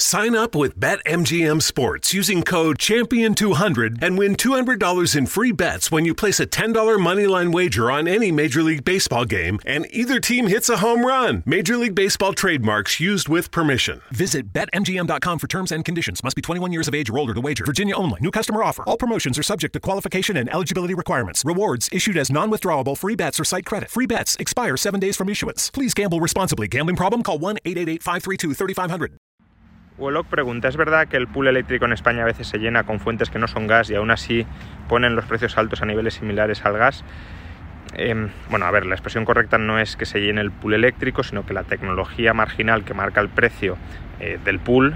Sign up with BetMGM Sports using code Champion200 and win $200 in free bets when you place a $10 moneyline wager on any Major League Baseball game and either team hits a home run. Major League Baseball trademarks used with permission. Visit BetMGM.com for terms and conditions. Must be 21 years of age or older to wager. Virginia only. New customer offer. All promotions are subject to qualification and eligibility requirements. Rewards issued as non withdrawable free bets or site credit. Free bets expire seven days from issuance. Please gamble responsibly. Gambling problem? Call 1 888 532 3500. Wolok pregunta, ¿es verdad que el pool eléctrico en España a veces se llena con fuentes que no son gas y aún así ponen los precios altos a niveles similares al gas? Eh, bueno, a ver, la expresión correcta no es que se llene el pool eléctrico, sino que la tecnología marginal que marca el precio eh, del pool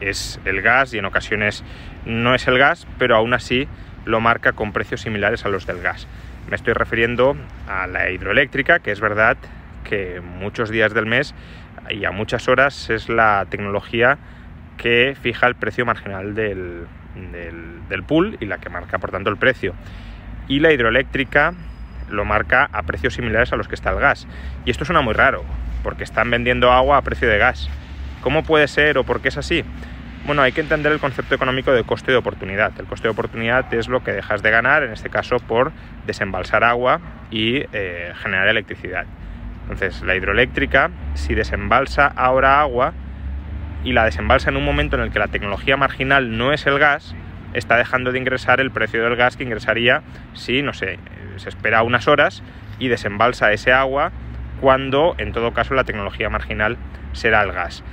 es el gas y en ocasiones no es el gas, pero aún así lo marca con precios similares a los del gas. Me estoy refiriendo a la hidroeléctrica, que es verdad que muchos días del mes y a muchas horas es la tecnología que fija el precio marginal del, del, pool y la que marca por tanto el precio. Y la hidroeléctrica lo marca a precios similares a los que está el gas. Y esto suena muy raro, porque están vendiendo agua a precio de gas. ¿Cómo puede ser o por qué es así? Bueno, hay que entender el concepto económico de coste de oportunidad. El coste de oportunidad es lo que dejas de ganar, en este caso por desembalsar agua y eh, generar electricidad. Entonces, la hidroeléctrica, si desembalsa ahora agua, y la desembalsa en un momento en el que la tecnología marginal no es el gas, está dejando de ingresar el precio del gas que ingresaría si, no sé, se espera unas horas y desembalsa ese agua cuando en todo caso la tecnología marginal será el gas.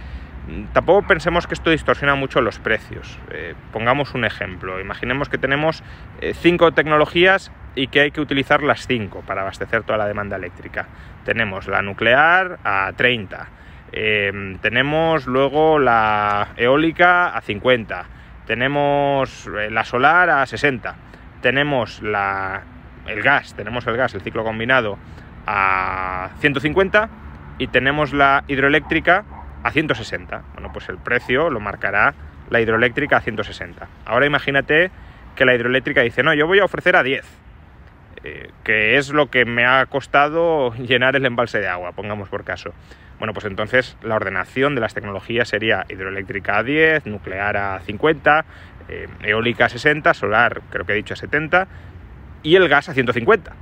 Tampoco pensemos que esto distorsiona mucho los precios. Eh, pongamos un ejemplo. Imaginemos que tenemos eh, cinco tecnologías y que hay que utilizar las cinco para abastecer toda la demanda eléctrica. Tenemos la nuclear a 30, Em, tenemos luego la eólica a 50, tenemos eh, la solar a 60, tenemos la, el gas, tenemos el gas, el ciclo combinado a 150 y tenemos la hidroeléctrica a 160. Bueno, pues el precio lo marcará la hidroeléctrica a 160. Ahora imagínate que la hidroeléctrica dice, no, yo voy a ofrecer a 10, eh, que es lo que me ha costado llenar el embalse de agua, pongamos por caso. Bueno, pues entonces la ordenación de las tecnologías sería hidroeléctrica a 10, nuclear a 50, eh, eólica a 60, solar creo que he dicho a 70 y el gas a 150.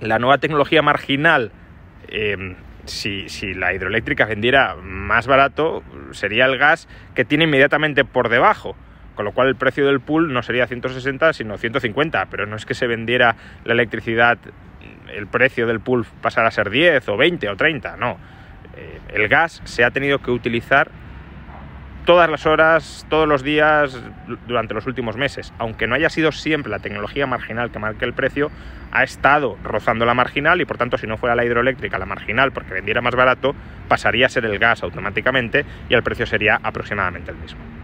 La nueva tecnología marginal, eh, si, si, la hidroeléctrica vendiera más barato, sería el gas que tiene inmediatamente por debajo. Con lo cual el precio del pool no sería 160, sino 150. Pero no es que se vendiera la electricidad, el precio del pool pasara a ser 10 o 20 o 30, no eh, el gas se ha tenido que utilizar todas las horas, todos los días durante los últimos meses. Aunque no haya sido siempre la tecnología marginal que marque el precio, ha estado rozando la marginal y por tanto si no fuera la hidroeléctrica la marginal porque vendiera más barato, pasaría a ser el gas automáticamente y el precio sería aproximadamente el mismo.